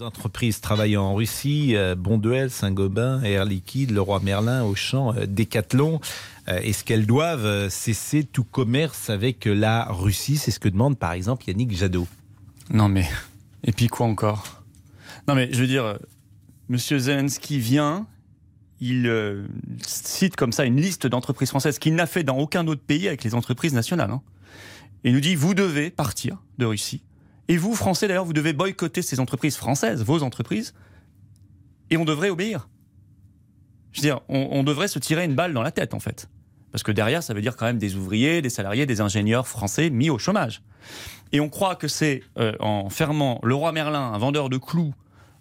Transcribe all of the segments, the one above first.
Les entreprises travaillant en Russie, euh, Bonduel, Saint-Gobain, Air Liquide, Leroy Merlin, Auchan, euh, Decathlon, euh, est-ce qu'elles doivent cesser tout commerce avec la Russie? C'est ce que demande par exemple Yannick Jadot. Non mais, et puis quoi encore? Non mais je veux dire, Monsieur Zelensky vient, il cite comme ça une liste d'entreprises françaises qu'il n'a fait dans aucun autre pays avec les entreprises nationales. Hein. Et il nous dit, vous devez partir de Russie et vous, Français, d'ailleurs, vous devez boycotter ces entreprises françaises, vos entreprises, et on devrait obéir. Je veux dire, on, devrait se tirer une balle dans la tête, en fait. Parce que derrière, ça veut dire quand même des ouvriers, des salariés, des ingénieurs français mis au chômage. Et on croit que c'est euh, en fermant le roi Merlin, un vendeur de clous,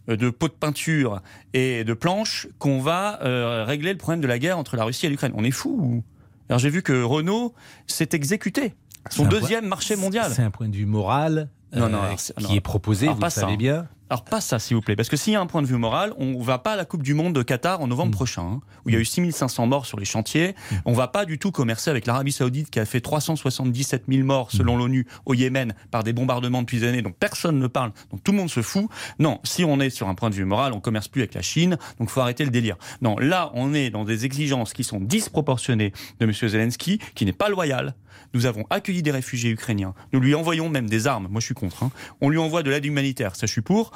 euh, de pots de peinture et de planches, qu'on va euh, régler le problème de la guerre entre la Russie et l'Ukraine. On est fou Alors j'ai vu que Renault s'est exécuté. Son deuxième marché mondial. C'est un point de vue moral non, non, euh, qui est proposé, vous le savez bien. Alors pas ça, s'il vous plaît, parce que s'il y a un point de vue moral, on va pas à la Coupe du Monde de Qatar en novembre mm. prochain, hein, où il y a eu 6500 morts sur les chantiers. Mm. On va pas du tout commercer avec l'Arabie Saoudite qui a fait 377 000 morts selon mm. l'ONU au Yémen par des bombardements depuis des années, dont personne ne parle, donc tout le monde se fout. Non, si on est sur un point de vue moral, on commerce plus avec la Chine, donc faut arrêter le délire. Non, là, on est dans des exigences qui sont disproportionnées de M. Zelensky, qui n'est pas loyal. Nous avons accueilli des réfugiés ukrainiens. Nous lui envoyons même des armes. Moi, je suis contre. Hein. On lui envoie de l'aide humanitaire. Ça, je suis pour.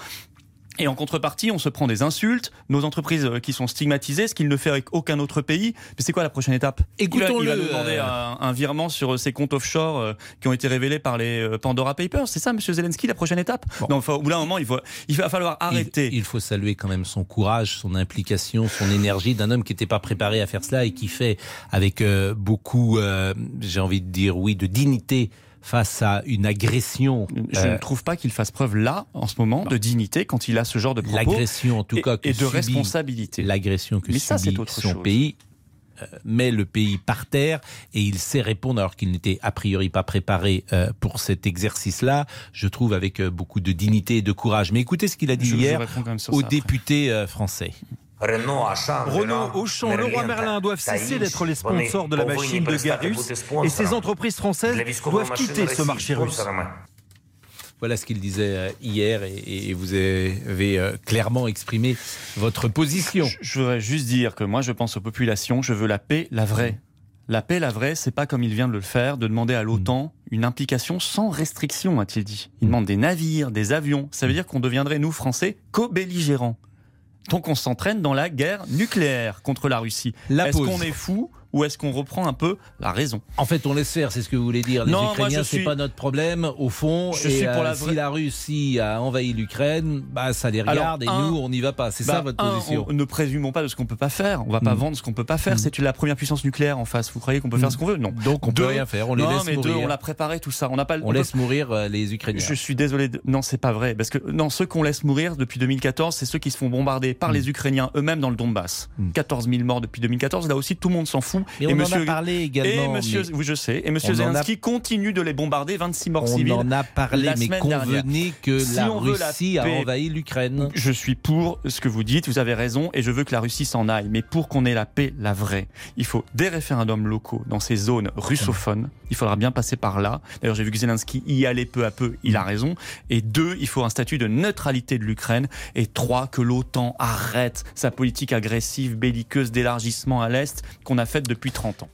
Et en contrepartie, on se prend des insultes, nos entreprises euh, qui sont stigmatisées, ce qu'il ne fait avec aucun autre pays. Mais c'est quoi la prochaine étape? Écoutons-le. Il va, demander euh, un, virement sur ces comptes offshore euh, qui ont été révélés par les Pandora Papers. C'est ça, Monsieur Zelensky, la prochaine étape? Non, au bout d'un moment, il, faut, il va falloir arrêter. Il, faut saluer quand même son courage, son implication, son énergie d'un homme qui n'était pas préparé à faire cela et qui fait avec beaucoup, j'ai envie de dire oui, de dignité face à une agression. Je ne euh, trouve pas qu'il fasse preuve là, en ce moment, de dignité quand il a ce genre de propos. L'agression, en tout cas, et, de responsabilité. L'agression que ça, subit autre son pays euh, met le pays par terre et il sait répondre alors qu'il n'était a priori pas préparé euh, pour cet exercice-là, je trouve avec beaucoup de dignité et de courage. Mais écoutez ce qu'il a dit hier aux députés français. Renault, Auchan, Leroy Merlin doivent cesser d'être les sponsors de la machine de guerre russe et ces entreprises françaises doivent quitter ce marché russe. Voilà ce qu'il disait euh, hier et, vous avez euh, clairement exprimé votre position. Je, voudrais juste dire que moi je pense aux populations, je veux la paix, la vraie. La paix, la vraie, c'est pas comme il vient de le faire, de demander à l'OTAN une implication sans restriction, a-t-il dit. Il demande des navires, des avions. Ça veut dire qu'on deviendrait, nous, Français, co-belligérants. Donc on s'entraîne dans la guerre nucléaire contre la Russie. Est-ce qu'on est fou ou est-ce qu'on reprend un peu la raison En fait, on laisse faire, c'est ce que vous voulez dire. Les non, Ukrainiens, c'est pas notre problème, au fond. Je suis pour euh, la Si la Russie a envahi l'Ukraine, bah ça les regarde et nous, on n'y va pas. C'est ça bah, votre position Ne présumons pas de ce qu'on peut pas faire. On va pas hmm. vendre ce qu'on peut pas faire. Hmm. C'est la première puissance nucléaire en face. Vous croyez qu'on peut faire hmm. ce qu'on veut? Non. Donc on peut rien faire. On les laisse mais mourir. on l'a préparé tout ça. On n'a pas. On, laisse mourir euh, les Ukrainiens. Je suis désolé. De... Non, c'est pas vrai. Parce que non, ceux qu'on laisse mourir depuis 2014, c'est ceux qui se font bombarder par les Ukrainiens eux-mêmes dans le Donbass. 14 000 morts depuis 2014. Là aussi, tout le monde s'en fout. Et, et monsieur également. Et monsieur, oui, je sais. Et monsieur Zelensky continue de les bombarder, 26 morts civils. On en a parlé, mais convenez que la Russie a envahi l'Ukraine. Je suis pour ce que vous dites, vous avez raison, et je veux que la Russie s'en aille. Mais pour qu'on ait la paix, la vraie, il faut des référendums locaux dans ces zones russophones. Il faudra bien passer par là. D'ailleurs, j'ai vu que Zelensky y allait peu à peu, il a raison. Et deux, il faut un statut de neutralité de l'Ukraine. Et trois, que l'OTAN arrête sa politique agressive, belliqueuse d'élargissement à l'Est qu'on a faite depuis 30 ans.